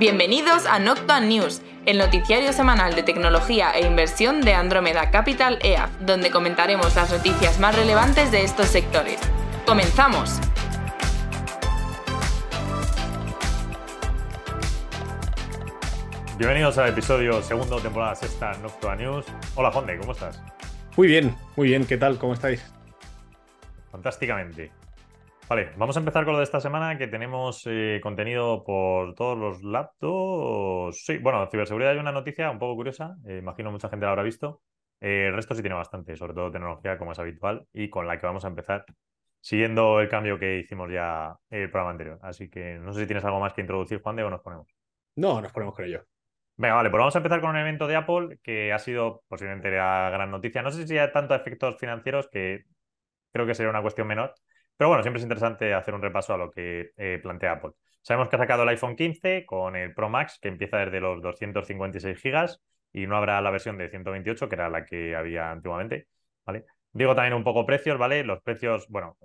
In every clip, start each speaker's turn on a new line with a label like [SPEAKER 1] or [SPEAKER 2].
[SPEAKER 1] Bienvenidos a Noctua News, el noticiario semanal de tecnología e inversión de Andromeda Capital EAF, donde comentaremos las noticias más relevantes de estos sectores. ¡Comenzamos!
[SPEAKER 2] Bienvenidos al episodio segundo, temporada sexta, Noctua News. Hola, Fonde, ¿cómo estás?
[SPEAKER 3] Muy bien, muy bien, ¿qué tal? ¿Cómo estáis?
[SPEAKER 2] Fantásticamente. Vale, vamos a empezar con lo de esta semana, que tenemos eh, contenido por todos los laptops. Sí, bueno, ciberseguridad hay una noticia un poco curiosa, eh, imagino mucha gente la habrá visto. Eh, el resto sí tiene bastante, sobre todo tecnología como es habitual y con la que vamos a empezar, siguiendo el cambio que hicimos ya el programa anterior. Así que no sé si tienes algo más que introducir, Juan, de o nos ponemos.
[SPEAKER 3] No, nos ponemos con ello.
[SPEAKER 2] Venga, vale, pues vamos a empezar con un evento de Apple que ha sido posiblemente la gran noticia. No sé si hay tanto efectos financieros que creo que sería una cuestión menor, pero bueno, siempre es interesante hacer un repaso a lo que eh, plantea Apple. Sabemos que ha sacado el iPhone 15 con el Pro Max, que empieza desde los 256 GB y no habrá la versión de 128, que era la que había antiguamente. ¿vale? Digo también un poco precios, ¿vale? Los precios, bueno,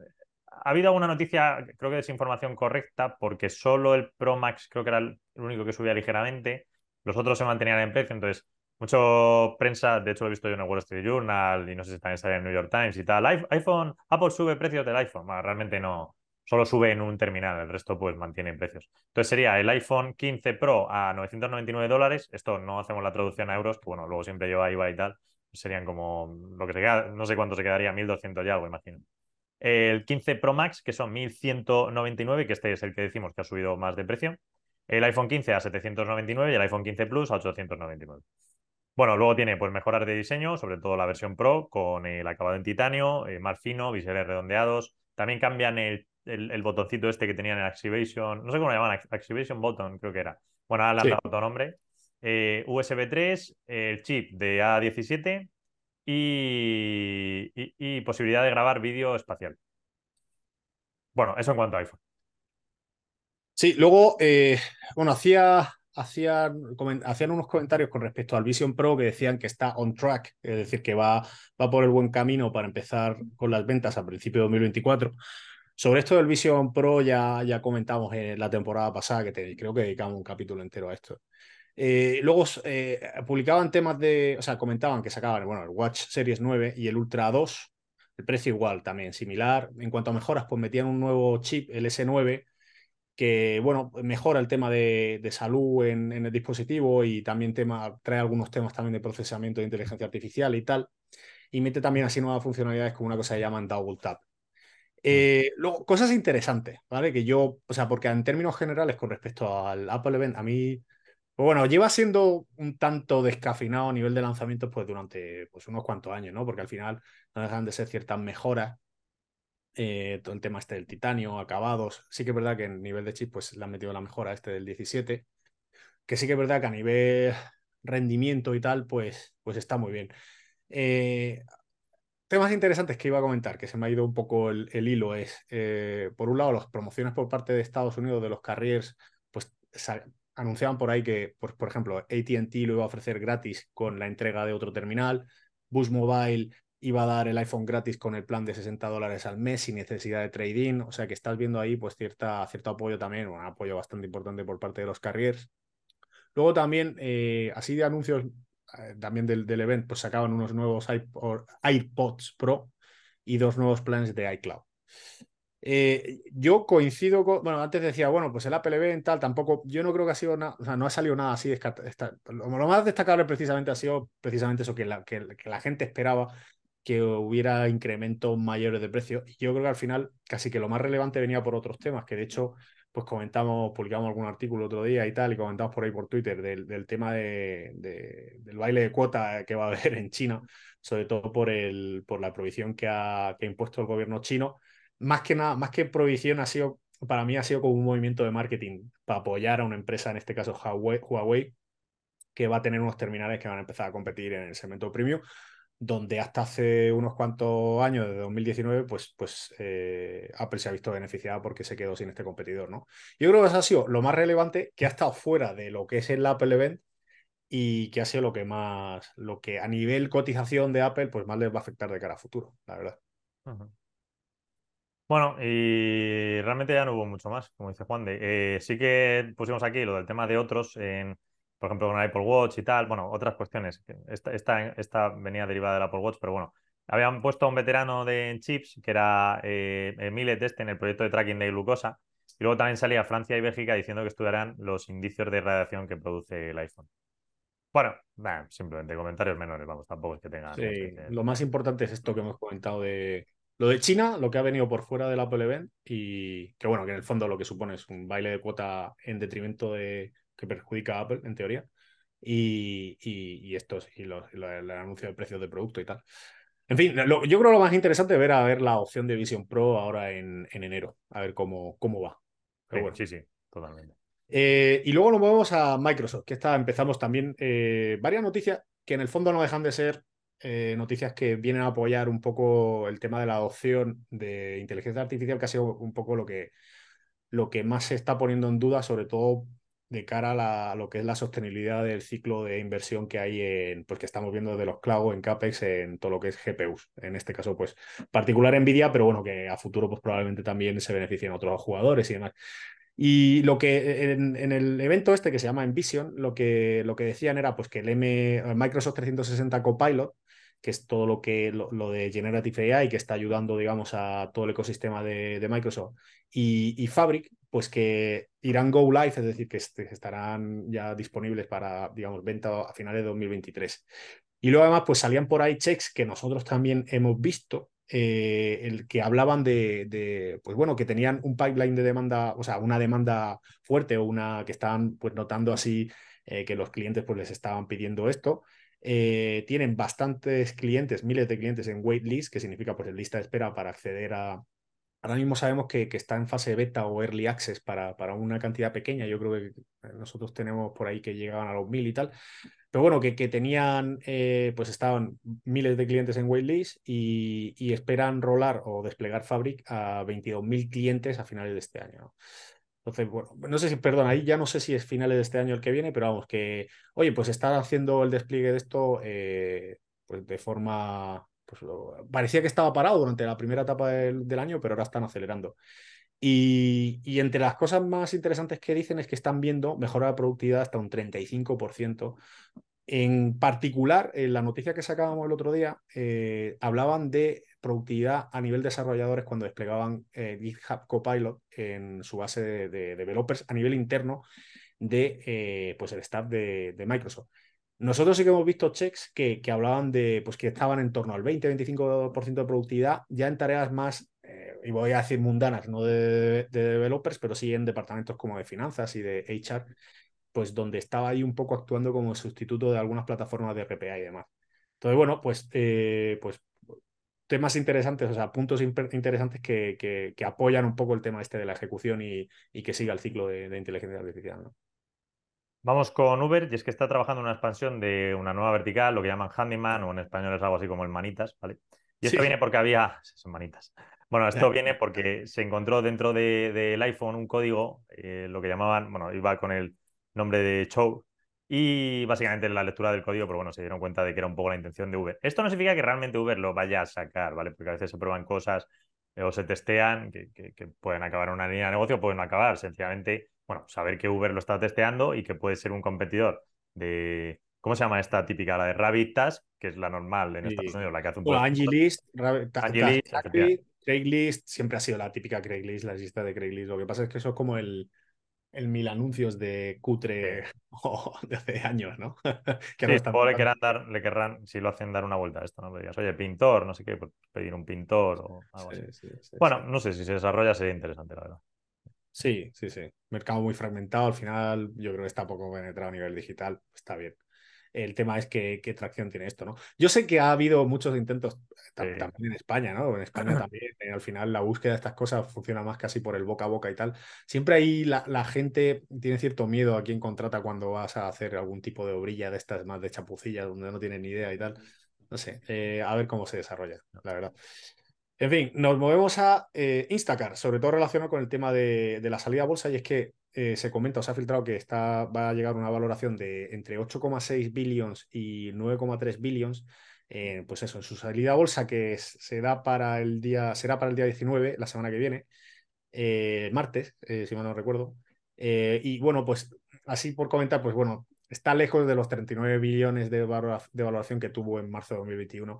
[SPEAKER 2] ha habido alguna noticia, creo que es información correcta, porque solo el Pro Max creo que era el único que subía ligeramente, los otros se mantenían en precio, entonces mucho prensa, de hecho lo he visto yo en el Wall Street Journal y no sé si también sale en el New York Times y tal. iPhone, Apple sube precios del iPhone. realmente no, solo sube en un terminal, el resto pues mantiene precios. Entonces sería el iPhone 15 Pro a 999 dólares. Esto no hacemos la traducción a euros, que bueno, luego siempre lleva IVA y tal. Serían como lo que se queda, no sé cuánto se quedaría, 1200 y algo, imagino. El 15 Pro Max, que son 1199, que este es el que decimos que ha subido más de precio. El iPhone 15 a 799 y el iPhone 15 Plus a 899. Bueno, luego tiene pues mejoras de diseño, sobre todo la versión Pro, con el acabado en titanio, eh, más fino, biseles redondeados. También cambian el, el, botoncito este que tenían en Activation, no sé cómo lo llaman, Activation Button, creo que era. Bueno, ahora le han dado otro nombre. Eh, USB 3, el chip de A17 y, y, posibilidad de grabar vídeo espacial. Bueno, eso en cuanto a iPhone.
[SPEAKER 3] Sí, luego, eh, bueno, hacía hacían, unos comentarios con respecto al Vision Pro que decían que está on track, es decir, que va, por el buen camino para empezar con las ventas a principio de 2024. Sobre esto del Vision Pro ya, comentamos en la temporada pasada, que creo que dedicamos un capítulo entero a esto. Eh, luego eh, publicaban temas de, o sea, comentaban que sacaban bueno, el Watch Series 9 y el Ultra 2, el precio igual también, similar. En cuanto a mejoras, pues metían un nuevo chip, el S9, que bueno, mejora el tema de, salud en, el dispositivo y también tema, trae algunos temas también de procesamiento de inteligencia artificial y tal. Y mete también así nuevas funcionalidades como una cosa que llaman Double Tap. Eh, luego, cosas interesantes, ¿vale? Que yo, o sea, porque en términos generales con respecto al Apple Event, a mí, pues bueno, lleva siendo un tanto descafinado a nivel de lanzamientos pues durante pues, unos cuantos años, ¿no? Porque al final no dejan de ser ciertas mejoras eh, todo el tema este del titanio, acabados. Sí que es verdad que en nivel de chip pues le han metido la mejora este del 17, que sí que es verdad que a nivel rendimiento y tal, pues, pues está muy bien. Eh, temas interesantes que iba a comentar, que se me ha ido un poco el, hilo, es, eh, por un lado, las promociones por parte de Estados Unidos de los carriers, pues anunciaban por ahí que, pues, por ejemplo, ATT lo iba a ofrecer gratis con la entrega de otro terminal, Boost Mobile iba a dar el iPhone gratis con el plan de 60 dólares al mes sin necesidad de trading. O sea que estás viendo ahí pues cierta, cierto apoyo también, un apoyo bastante importante por parte de los carriers. Luego también, eh, así de anuncios eh, también del, del evento, pues sacaban unos nuevos iPods Pro y dos nuevos planes de iCloud. Eh, yo coincido con, bueno, antes decía, bueno, pues el Apple Event tal, tampoco, yo no creo que ha sido nada, o sea, no ha salido nada así, lo, más destacable precisamente ha sido precisamente eso que la, que la gente esperaba que hubiera incrementos mayores de precio. Y yo creo que al final casi que lo más relevante venía por otros temas, que de hecho, pues comentamos, publicamos algún artículo otro día y tal, y comentamos por ahí por Twitter del, tema de, del baile de cuota que va a haber en China, sobre todo por, el, la prohibición que ha, que ha impuesto el gobierno chino. Más que nada, más que prohibición, ha sido, para mí ha sido como un movimiento de marketing para apoyar a una empresa, en este caso Huawei que va a tener unos terminales que van a empezar a competir en el segmento premium donde hasta hace unos cuantos años, de 2019, pues, pues eh, Apple se ha visto beneficiada porque se quedó sin este competidor, ¿no? Yo creo que eso ha sido lo más relevante que ha estado fuera de lo que es el Apple Event y que ha sido lo que más, lo que a nivel cotización de Apple, pues más les va a afectar de cara a futuro, la verdad.
[SPEAKER 2] Bueno, y realmente ya no hubo mucho más, como dice Juan. Eh, sí que pusimos aquí lo del tema de otros, en, por ejemplo, con el Apple Watch y tal. Bueno, otras cuestiones. Esta, esta, esta venía derivada del Apple Watch, pero bueno, habían puesto a un veterano de chips, que era eh, Millet este, en el proyecto de tracking de glucosa. Y luego también salía Francia y Bélgica diciendo que estudiarán los indicios de radiación que produce el iPhone. Bueno, simplemente comentarios menores, vamos, tampoco es que tengan.
[SPEAKER 3] Sí, lo más importante es esto que hemos comentado de lo de China, lo que ha venido por fuera del Apple Event y que bueno, que en el fondo lo que supone es un baile de cuota en detrimento de que perjudica a Apple, en teoría. Y, y, esto y, el anuncio de precios de producto y tal. En fin, yo creo lo más interesante es ver a ver la opción de Vision Pro ahora en, en enero, a ver cómo, cómo va.
[SPEAKER 2] Sí, sí, totalmente.
[SPEAKER 3] Eh, y luego nos movemos a Microsoft, que está, empezamos también eh, varias noticias que en el fondo no dejan de ser eh, noticias que vienen a apoyar un poco el tema de la adopción de inteligencia artificial, que ha sido un poco lo que, lo que más se está poniendo en duda, sobre todo de cara a, lo que es la sostenibilidad del ciclo de inversión que hay en, pues que estamos viendo de los cloud en CAPEX en todo lo que es GPUs. En este caso, pues particular Nvidia, pero bueno, que a futuro pues probablemente también se beneficien otros jugadores y demás. Y lo que en, el evento este que se llama Envision, lo que, lo que decían era pues que el M, Microsoft 360 Copilot que es todo lo que lo, de Generative AI, que está ayudando, digamos, a todo el ecosistema de, Microsoft, y, Fabric, pues que irán go live, es decir, que estarán ya disponibles para, digamos, venta a finales de 2023. Y luego además, pues salían por ahí checks que nosotros también hemos visto, eh, el que hablaban de, pues bueno, que tenían un pipeline de demanda, o sea, una demanda fuerte o una que estaban pues notando así eh, que los clientes pues les estaban pidiendo esto. Eh, tienen bastantes clientes, miles de clientes en waitlist, que significa pues en lista de espera para acceder a... Ahora mismo sabemos que, está en fase beta o early access para, para, una cantidad pequeña. Yo creo que nosotros tenemos por ahí que llegaban a los mil y tal. Pero bueno, que, tenían, eh, pues estaban miles de clientes en waitlist y, esperan rolar o desplegar Fabric a 22.000 clientes a finales de este año. Entonces, bueno, no sé si, perdón, ahí ya no sé si es finales de este año el que viene, pero vamos, que, oye, pues está haciendo el despliegue de esto eh, pues de forma, pues parecía que estaba parado durante la primera etapa del, año, pero ahora están acelerando. Y, y, entre las cosas más interesantes que dicen es que están viendo mejora de productividad hasta un 35%. En particular, en la noticia que sacábamos el otro día, eh, hablaban de productividad a nivel desarrolladores cuando desplegaban eh, GitHub Copilot en su base de, developers a nivel interno de eh, pues el staff de, Microsoft. Nosotros sí que hemos visto checks que, que, hablaban de pues que estaban en torno al 20-25% de productividad ya en tareas más, eh, y voy a decir mundanas, no de, developers, pero sí en departamentos como de finanzas y de HR, pues donde estaba ahí un poco actuando como sustituto de algunas plataformas de RPA y demás. Entonces, bueno, pues, pues temas interesantes, o sea, puntos interesantes que, que, apoyan un poco el tema este de la ejecución y, y que siga el ciclo de, inteligencia artificial. ¿no?
[SPEAKER 2] Vamos con Uber, y es que está trabajando en una expansión de una nueva vertical, lo que llaman Handyman, o en español es algo así como el Manitas, ¿vale? Y esto viene porque había. Son manitas. Bueno, esto viene porque se encontró dentro del de, iPhone un código, eh, lo que llamaban, bueno, iba con el nombre de Chow, y básicamente la lectura del código, pero bueno, se dieron cuenta de que era un poco la intención de Uber. Esto no significa que realmente Uber lo vaya a sacar, ¿vale? Porque a veces se prueban cosas eh, o se testean que, pueden acabar en una línea de negocio pueden acabar. Sencillamente, bueno, saber que Uber lo está testeando y que puede ser un competidor de. ¿Cómo se llama esta típica? La de Rabbit Task, que es la normal en Estados Unidos, la que hace un
[SPEAKER 3] poco. Angie List, Craigslist, siempre ha sido la típica Craigslist, la lista de Craigslist. Lo que pasa es que eso es como el el mil anuncios de cutre de hace años, ¿no?
[SPEAKER 2] que sí, no le, querrán dar, le querrán, si lo hacen, dar una vuelta a esto, ¿no? oye, pintor, no sé qué, pues pedir un pintor o algo así. bueno, no sé, si se desarrolla sería interesante, la verdad.
[SPEAKER 3] Sí, sí, sí. Mercado muy fragmentado, al final yo creo que está poco penetrado a nivel digital, está bien. El tema es qué, tracción tiene esto, ¿no? Yo sé que ha habido muchos intentos también en España, ¿no? En España también, eh, al final la búsqueda de estas cosas funciona más casi por el boca a boca y tal. Siempre ahí la, gente tiene cierto miedo a quien contrata cuando vas a hacer algún tipo de obrilla de estas más de chapucilla, donde no tienen ni idea y tal. No sé, eh, a ver cómo se desarrolla, la verdad. En fin, nos movemos a eh, Instacar, sobre todo relacionado con el tema de, la salida a bolsa, y es que eh, se comenta o se ha filtrado que está, va a llegar una valoración de entre 8,6 billions y 9,3 billions pues eso, en su salida a bolsa que se da para el día, será para el día 19, la semana que viene, martes, si mal no recuerdo. y bueno, pues así por comentar, pues bueno, está lejos de los 39 billones de, de valoración que tuvo en marzo de 2021.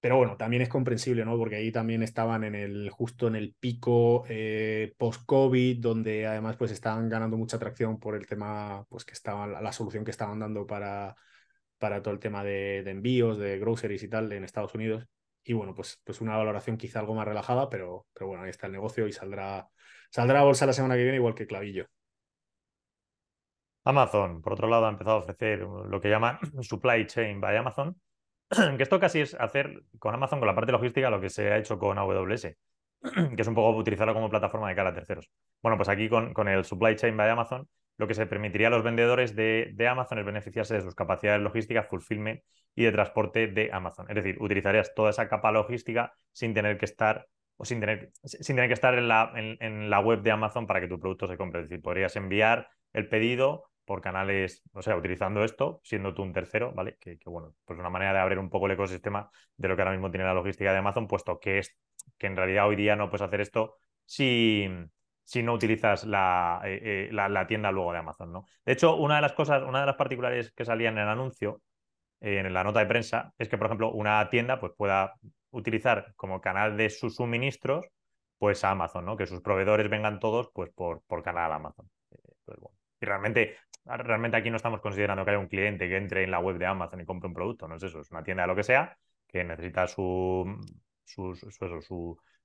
[SPEAKER 3] Pero bueno, también es comprensible, ¿no? Porque ahí también estaban en el, justo en el pico eh, post-COVID, donde además pues estaban ganando mucha atracción por el tema, pues que estaban, la solución que estaban dando para, para todo el tema de, envíos, de groceries y tal en Estados Unidos. Y bueno, pues, pues una valoración quizá algo más relajada, pero, pero bueno, ahí está el negocio y saldrá, saldrá a bolsa la semana que viene igual que Clavillo.
[SPEAKER 2] Amazon, por otro lado, ha empezado a ofrecer lo que llama Supply Chain by Amazon, que esto casi es hacer con Amazon, con la parte logística, lo que se ha hecho con AWS, que es un poco utilizarlo como plataforma de cara a terceros. Bueno, pues aquí con, con el Supply Chain by Amazon, lo que se permitiría a los vendedores de, de, Amazon es beneficiarse de sus capacidades logísticas, fulfillment y de transporte de Amazon. Es decir, utilizarías toda esa capa logística sin tener que estar o sin tener, sin tener que estar en la, en la web de Amazon para que tu producto se compre. Es decir, podrías enviar el pedido por canales, o sea, utilizando esto, siendo tú un tercero, ¿vale? Que, bueno, pues una manera de abrir un poco el ecosistema de lo que ahora mismo tiene la logística de Amazon, puesto que es que en realidad hoy día no puedes hacer esto si, si no utilizas la, eh, eh, la, tienda luego de Amazon, ¿no? De hecho, una de las cosas, una de las particulares que salían en el anuncio, en la nota de prensa, es que, por ejemplo, una tienda pues, pueda utilizar como canal de sus suministros, pues a Amazon, ¿no? Que sus proveedores vengan todos pues por, por canal Amazon. Eh, pues, bueno. Y realmente realmente aquí no estamos considerando que haya un cliente que entre en la web de Amazon y compre un producto, no es eso, es una tienda de lo que sea que necesita su, su,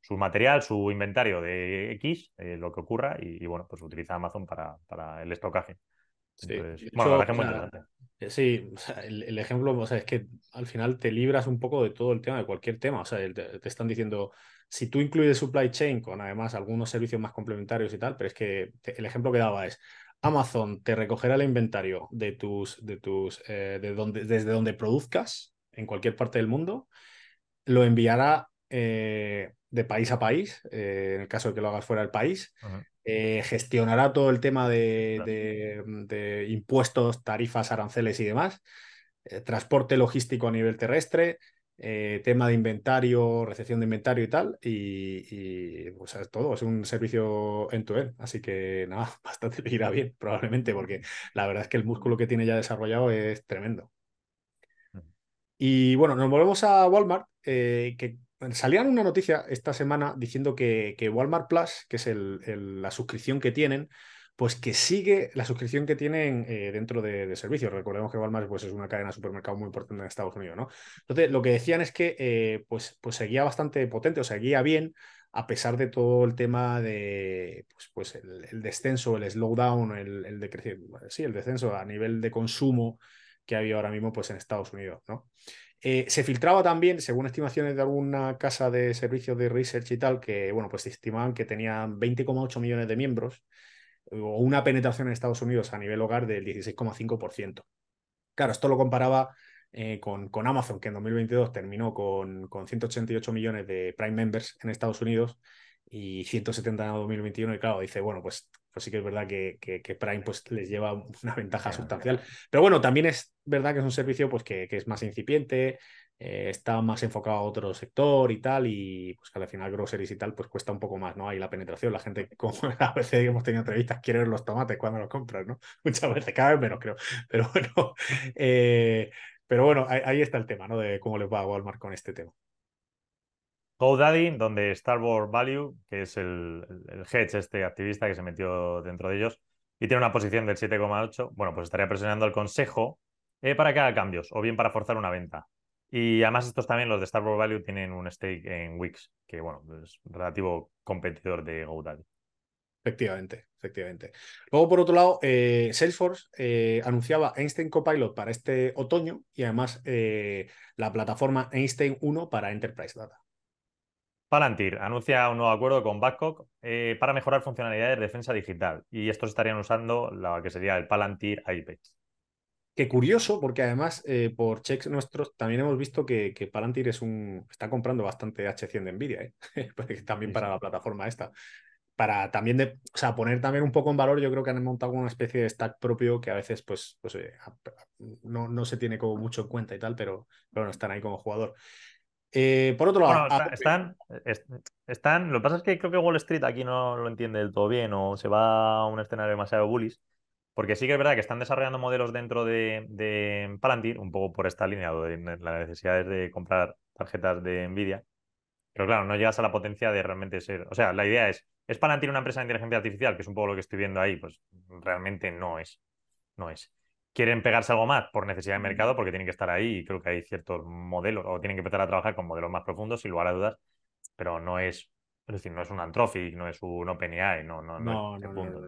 [SPEAKER 2] su, material, su inventario de X, eh, lo que ocurra, y, bueno, pues utiliza Amazon para, para el estocaje.
[SPEAKER 3] Sí, bueno, Sí, el, ejemplo, o sea, es que al final te libras un poco de todo el tema, de cualquier tema. O sea, te, están diciendo, si tú incluyes supply chain con además algunos servicios más complementarios y tal, pero es que el ejemplo que daba es, Amazon te recogerá el inventario de tus, de tus, eh, de donde, desde donde produzcas en cualquier parte del mundo, lo enviará eh, de país a país, eh, en el caso de que lo hagas fuera del país, gestionará todo el tema de, de, impuestos, tarifas, aranceles y demás, transporte logístico a nivel terrestre, eh, tema de inventario, recepción de inventario y tal, y, pues, todo, es un servicio en tu end, así que nada, bastante le irá bien, probablemente, porque la verdad es que el músculo que tiene ya desarrollado es tremendo. Y bueno, nos volvemos a Walmart, eh, que salían una noticia esta semana diciendo que, que Walmart Plus, que es la suscripción que tienen, pues que sigue la suscripción que tienen eh, dentro de, servicios. Recordemos que Walmart pues, es una cadena de supermercado muy importante en Estados Unidos, ¿no? Entonces, lo que decían es que eh, pues, pues seguía bastante potente, o seguía bien, a pesar de todo el tema de pues, pues el, descenso, el slowdown, el, el sí, el descenso a nivel de consumo que había ahora mismo pues, en Estados Unidos, ¿no? Eh, se filtraba también, según estimaciones de alguna casa de servicios de research y tal, que bueno, pues estimaban que tenían 20,8 millones de miembros o una penetración en Estados Unidos a nivel hogar del 16,5%. Claro, esto lo comparaba eh, con, con, Amazon, que en 2022 terminó con, con 188 millones de Prime Members en Estados Unidos y 170 en 2021. Y claro, dice, bueno, pues, pues sí que es verdad que, que, Prime pues, les lleva una ventaja sustancial. Pero bueno, también es verdad que es un servicio pues, que, que es más incipiente, eh, está más enfocado a otro sector y tal, y pues que al final groceries y tal, pues cuesta un poco más, ¿no? Ahí la penetración, la gente, como a veces hemos tenido entrevistas, quiere ver los tomates cuando los compras, ¿no? Muchas veces, cada vez menos creo, pero bueno, eh, pero bueno, ahí, está el tema, ¿no? De cómo les va a Walmart con este tema.
[SPEAKER 2] GoDaddy, donde Starboard Value, que es el, el, hedge este activista que se metió dentro de ellos, y tiene una posición del 7,8, bueno, pues estaría presionando al consejo eh, para que haga cambios, o bien para forzar una venta. Y además estos también, los de Starboard Value, tienen un stake en Wix, que bueno, es relativo competidor de GoDaddy.
[SPEAKER 3] Efectivamente, efectivamente. Luego, por otro lado, eh, Salesforce eh, anunciaba Einstein Copilot para este otoño y además eh, la plataforma Einstein 1 para Enterprise Data.
[SPEAKER 2] Palantir anuncia un nuevo acuerdo con Babcock para mejorar funcionalidades de defensa digital y estos estarían usando lo que sería el Palantir IPEX.
[SPEAKER 3] Qué curioso, porque además eh, por checks nuestros también hemos visto que, que, Palantir es un, está comprando bastante H100 de Nvidia, ¿eh? también para la plataforma esta. para también de, o sea, poner también un poco en valor, yo creo que han montado una especie de stack propio que a veces pues, pues no, no se tiene como mucho en cuenta y tal, pero, bueno, están ahí como jugador. Eh, por otro lado,
[SPEAKER 2] están, están, lo que pasa es que creo que Wall Street aquí no lo entiende del todo bien o se va a un escenario demasiado bullish, porque sí que es verdad que están desarrollando modelos dentro de, de Palantir, un poco por esta línea, de las necesidades de comprar tarjetas de Nvidia, pero claro, no llegas a la potencia de realmente ser. O sea, la idea es, ¿es Palantir una empresa de inteligencia artificial? Que es un poco lo que estoy viendo ahí. Pues realmente no es. No es. Quieren pegarse algo más por necesidad de mercado porque tienen que estar ahí y creo que hay ciertos modelos o tienen que empezar a trabajar con modelos más profundos, sin lugar a dudas, pero no es, es decir, no es un Anthropic, no es un OpenAI, no, no, no, no, punto.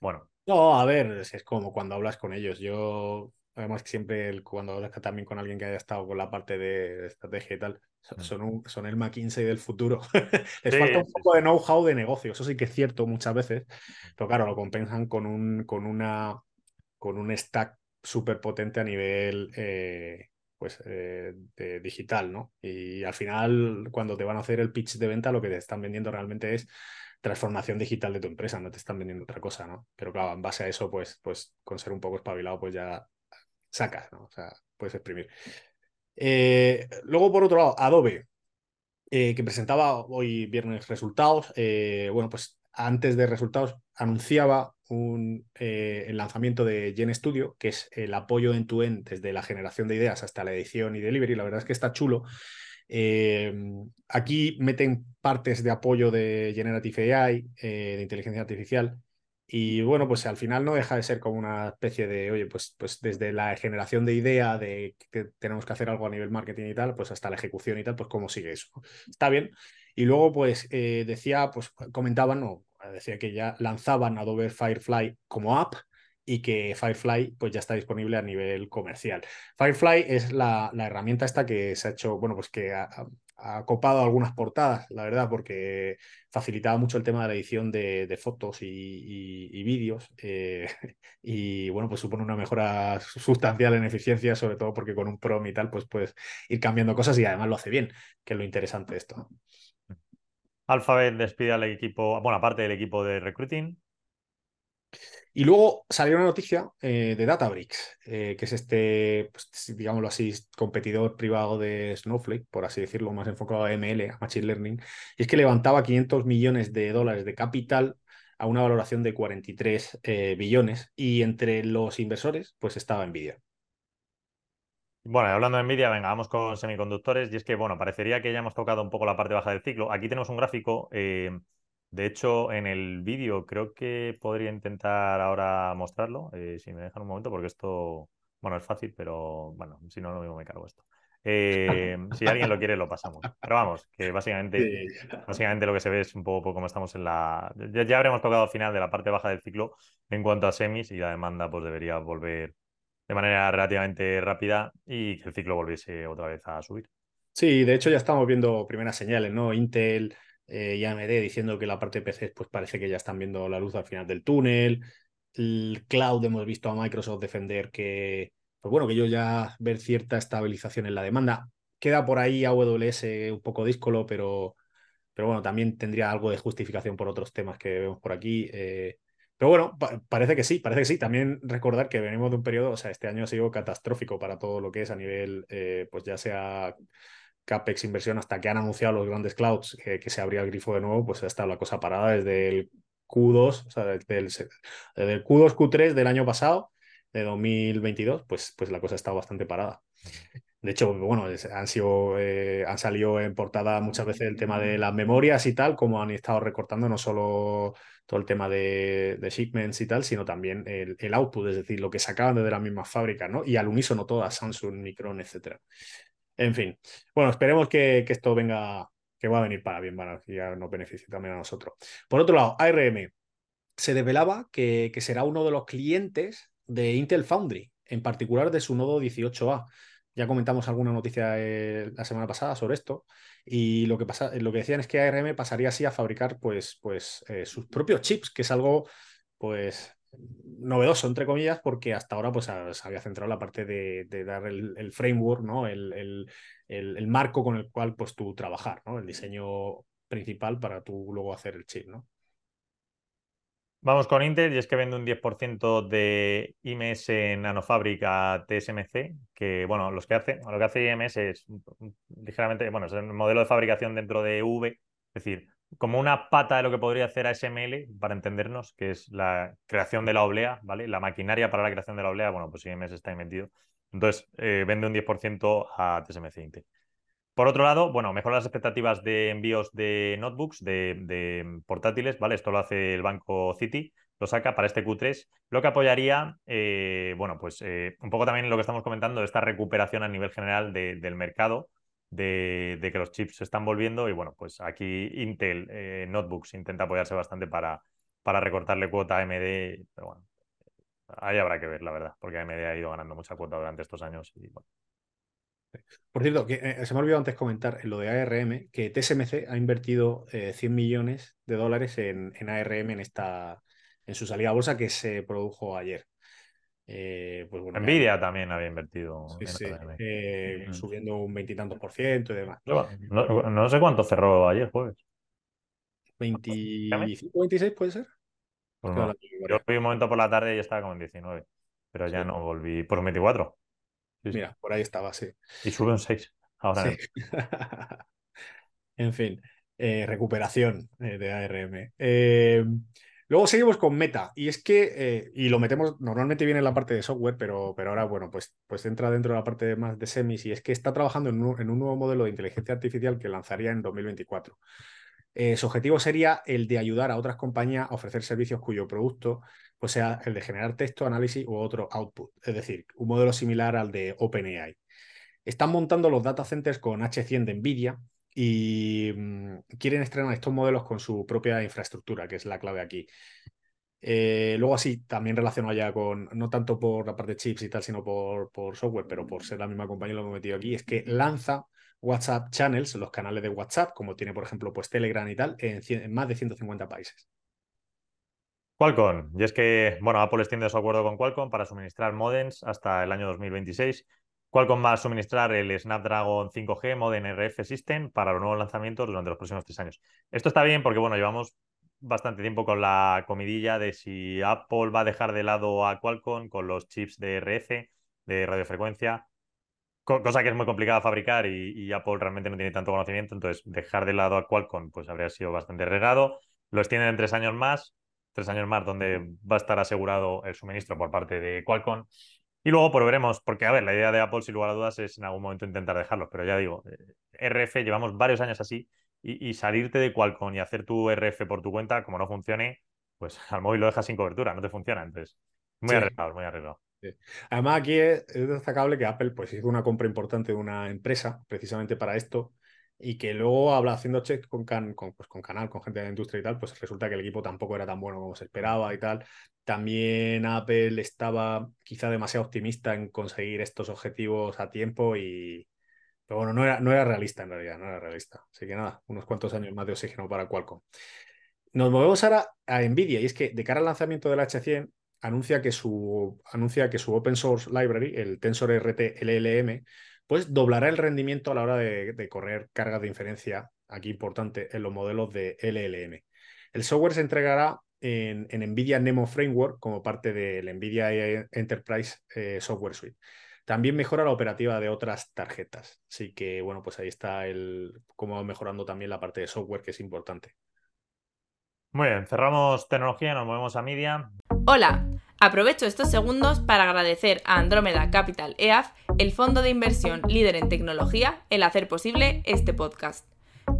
[SPEAKER 2] bueno.
[SPEAKER 3] No, a ver, es como cuando hablas con ellos. Yo Además, siempre cuando hablas también con alguien que haya estado con la parte de estrategia y tal, son, mm. son el McKinsey del futuro. Les falta un poco de know-how de negocio, eso sí que es cierto muchas veces, pero claro, lo compensan con un, con una, con un stack súper potente a nivel eh, pues, eh, de digital, ¿no? Y al final, cuando te van a hacer el pitch de venta, lo que te están vendiendo realmente es transformación digital de tu empresa, no te están vendiendo otra cosa, ¿no? Pero claro, en base a eso, pues, pues con ser un poco espabilado, pues ya sacas, ¿no? O sea, puedes exprimir. Eh, luego, por otro lado, Adobe, eh, que presentaba hoy viernes resultados. Eh, bueno, pues antes de resultados anunciaba un, el lanzamiento de Gen Studio, que es el apoyo en tu end desde la generación de ideas hasta la edición y delivery. La verdad es que está chulo. Aquí meten partes de apoyo de Generative AI, de inteligencia artificial, y bueno, pues al final no deja de ser como una especie de, oye, pues, pues desde la generación de idea de que tenemos que hacer algo a nivel marketing y tal, pues hasta la ejecución y tal, pues cómo sigue eso. Está bien. Y luego, pues eh, decía, pues comentaban, o decía que ya lanzaban Adobe Firefly como app y que Firefly pues ya está disponible a nivel comercial. Firefly es la, herramienta esta que se ha hecho, bueno, pues que ha, ha copado algunas portadas, la verdad, porque facilitaba mucho el tema de la edición de, fotos y, vídeos. Eh, y bueno, pues supone una mejora sustancial en eficiencia, sobre todo porque con un Prom y tal, pues puedes ir cambiando cosas y además lo hace bien, que es lo interesante de esto.
[SPEAKER 2] Alphabet despide al equipo, bueno, aparte del equipo de recruiting,
[SPEAKER 3] y luego salió una noticia eh, de Databricks, eh, que es este, pues, digámoslo así, competidor privado de Snowflake, por así decirlo, más enfocado a ML, a Machine Learning, y es que levantaba 500 millones de dólares de capital a una valoración de 43 eh, billones, y entre los inversores, pues estaba Nvidia.
[SPEAKER 2] Bueno, hablando de Nvidia, venga, vamos con semiconductores, y es que, bueno, parecería que ya hemos tocado un poco la parte baja del ciclo. Aquí tenemos un gráfico de hecho, en el vídeo creo que podría intentar ahora mostrarlo, eh, si me dejan un momento, porque esto, bueno, es fácil, pero bueno, si no, lo mismo me cargo esto. Eh, si alguien lo quiere, lo pasamos. Pero vamos, que básicamente, básicamente lo que se ve es un poco como estamos en la. Ya, ya, habremos tocado al final de la parte baja del ciclo en cuanto a semis y la demanda pues debería volver de manera relativamente rápida y que el ciclo volviese otra vez a subir.
[SPEAKER 3] Sí, de hecho ya estamos viendo primeras señales, ¿no? Intel eh, y AMD diciendo que la parte de PC pues parece que ya están viendo la luz al final del túnel. El cloud hemos visto a Microsoft defender que, pues bueno, que ellos ya ver cierta estabilización en la demanda. Queda por ahí AWS un poco díscolo, pero, pero bueno, también tendría algo de justificación por otros temas que vemos por aquí. Eh, pero bueno, parece que sí, parece que sí. También recordar que venimos de un periodo, o sea, este año ha sido catastrófico para todo lo que es a nivel, eh, pues ya sea CAPEX inversión hasta que han anunciado los grandes clouds que, se abría el grifo de nuevo, pues ha estado la cosa parada desde el Q2, o sea, desde el, Q2, Q3 del año pasado, de 2022, pues, pues la cosa ha estado bastante parada. De hecho, bueno, han, sido, eh, han salido en portada muchas veces el tema de las memorias y tal, como han estado recortando no solo todo el tema de, shipments y tal, sino también el, el, output, es decir, lo que sacaban desde las mismas fábricas, ¿no? Y al unísono todas, Samsung, Micron, etcétera. En fin, bueno, esperemos que, esto venga, que va a venir para bien, para que ya nos beneficie también a nosotros. Por otro lado, ARM se develaba que, será uno de los clientes de Intel Foundry, en particular de su nodo 18A. Ya comentamos alguna noticia eh, la semana pasada sobre esto y lo que, pasa, lo que decían es que ARM pasaría así a fabricar pues, pues, eh, sus propios chips, que es algo pues novedoso, entre comillas, porque hasta ahora pues, se había centrado en la parte de, dar el, framework, ¿no? El, el, marco con el cual pues, tú trabajar, ¿no? el diseño principal para tú luego hacer el chip. ¿no?
[SPEAKER 2] Vamos con Intel y es que vende un 10% de IMS Nanofabric a TSMC, que bueno, los que hace, lo que hace IMS es ligeramente, bueno, es el modelo de fabricación dentro de V, es decir, como una pata de lo que podría hacer ASML, para entendernos, que es la creación de la oblea, ¿vale? La maquinaria para la creación de la oblea, bueno, pues IMS está metido. Entonces, eh, vende un 10% a TSMC Intel. Por otro lado, bueno, mejora las expectativas de envíos de notebooks, de, portátiles, ¿vale? Esto lo hace el banco Citi, lo saca para este Q3, lo que apoyaría, eh, bueno, pues eh, un poco también lo que estamos comentando, esta recuperación a nivel general del mercado, de, que los chips se están volviendo y bueno, pues aquí Intel eh, Notebooks intenta apoyarse bastante para, para recortarle cuota a AMD, pero bueno, ahí habrá que ver, la verdad, porque AMD ha ido ganando mucha cuota durante estos años y bueno.
[SPEAKER 3] Por cierto, que, eh, se me ha olvidado antes comentar en lo de ARM que TSMC ha invertido 100 eh, millones de dólares en, ARM en, esta, en su salida a bolsa que se produjo ayer.
[SPEAKER 2] Eh, pues Nvidia también había invertido.
[SPEAKER 3] subiendo un veintitantos por ciento y demás.
[SPEAKER 2] No, sé cuánto cerró ayer jueves.
[SPEAKER 3] 25, 26 puede ser.
[SPEAKER 2] Pues yo fui un momento por la tarde y estaba como en 19, pero ya no volví. Por un 24.
[SPEAKER 3] Mira, por ahí estaba, sí.
[SPEAKER 2] Y sube un 6 ahora.
[SPEAKER 3] en fin, eh, recuperación eh, de ARM. Eh, luego seguimos con Meta, y es que, y lo metemos, normalmente viene en la parte de software, pero, pero ahora, bueno, pues, pues entra dentro de la parte más de semis, y es que está trabajando en un, en un nuevo modelo de inteligencia artificial que lanzaría en 2024. su objetivo sería el de ayudar a otras compañías a ofrecer servicios cuyo producto pues sea el de generar texto, análisis u otro output, es decir, un modelo similar al de OpenAI. Están montando los data centers con H100 de NVIDIA y mm, quieren estrenar estos modelos con su propia infraestructura, que es la clave aquí. Eh, luego así, también relacionado ya con, no tanto por la parte de chips y tal, sino por, por software, pero por ser la misma compañía lo hemos metido aquí, es que lanza WhatsApp Channels, los canales de WhatsApp, como tiene por ejemplo pues Telegram y tal, en más de 150 países.
[SPEAKER 2] Qualcomm, y es que, bueno, Apple extiende su acuerdo con Qualcomm para suministrar modems hasta el año 2026. Qualcomm va a suministrar el Snapdragon 5G Modem RF System para los nuevos lanzamientos durante los próximos tres años. Esto está bien porque, bueno, llevamos bastante tiempo con la comidilla de si Apple va a dejar de lado a Qualcomm con los chips de RF, de radiofrecuencia, cosa que es muy complicada de fabricar y, y, Apple realmente no tiene tanto conocimiento, entonces dejar de lado a Qualcomm pues habría sido bastante regado. Lo extienden en tres años más, tres años más, donde va a estar asegurado el suministro por parte de Qualcomm. Y luego pues veremos, porque a ver, la idea de Apple, sin lugar a dudas, es en algún momento intentar dejarlos, pero ya digo, eh, RF, llevamos varios años así, y, salirte de Qualcomm y hacer tu RF por tu cuenta, como no funcione, pues al móvil lo dejas sin cobertura, no te funciona. Entonces, muy arriesgado, muy arriesgado.
[SPEAKER 3] Además, aquí es, destacable que Apple pues, hizo una compra importante de una empresa precisamente para esto y que luego habla haciendo check con, can, con, pues, con canal, con gente de la industria y tal, pues resulta que el equipo tampoco era tan bueno como se esperaba y tal. También Apple estaba quizá demasiado optimista en conseguir estos objetivos a tiempo y... Pero bueno, no era, no era realista en realidad, no era realista. Así que nada, unos cuantos años más de oxígeno para Qualcomm. Nos movemos ahora a Nvidia y es que de cara al lanzamiento del H100 anuncia que su, anuncia que su open source library, el Tensor RT LLM, pues doblará el rendimiento a la hora de, correr cargas de inferencia, aquí importante, en los modelos de LLM. El software se entregará en, NVIDIA Nemo Framework como parte del NVIDIA Enterprise eh, Software Suite. También mejora la operativa de otras tarjetas. Así que, bueno, pues ahí está el cómo va mejorando también la parte de software, que es importante.
[SPEAKER 2] Muy bien, cerramos tecnología, nos movemos a media.
[SPEAKER 1] Hola, Aprovecho estos segundos para agradecer a Andrómeda Capital EAF, el fondo de inversión líder en tecnología, el hacer posible este podcast.